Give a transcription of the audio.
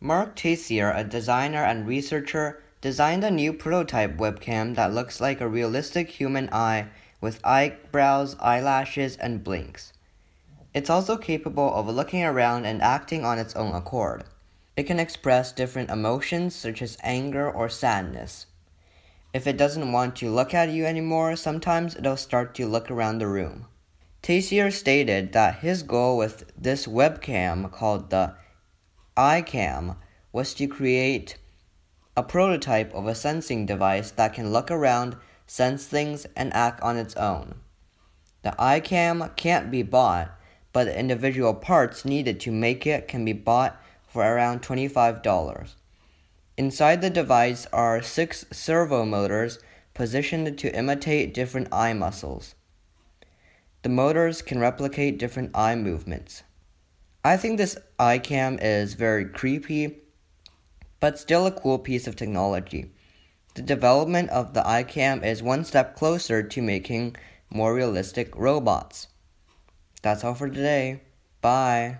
Marc Teyssier, a designer and researcher, designed a new prototype webcam that looks like a realistic human eye with eyebrows, eyelashes, and blinks. It's also capable of looking around and acting on its own accord. It can express different emotions such as anger or sadness. If it doesn't want to look at you anymore, sometimes it'll start to look around the room. Teissier stated that his goal with this webcam, called the Eyecam, was to create a prototype of a sensing device that can look around, sense things, and act on its own. The Eyecam can't be bought, but the individual parts needed to make it can be bought for around $25. Inside the device are six servo motors positioned to imitate different eye muscles. The motors can replicate different eye movements. I think this Eyecam is very creepy, but still a cool piece of technology. The development of the Eyecam is one step closer to making more realistic robots. That's all for today. Bye.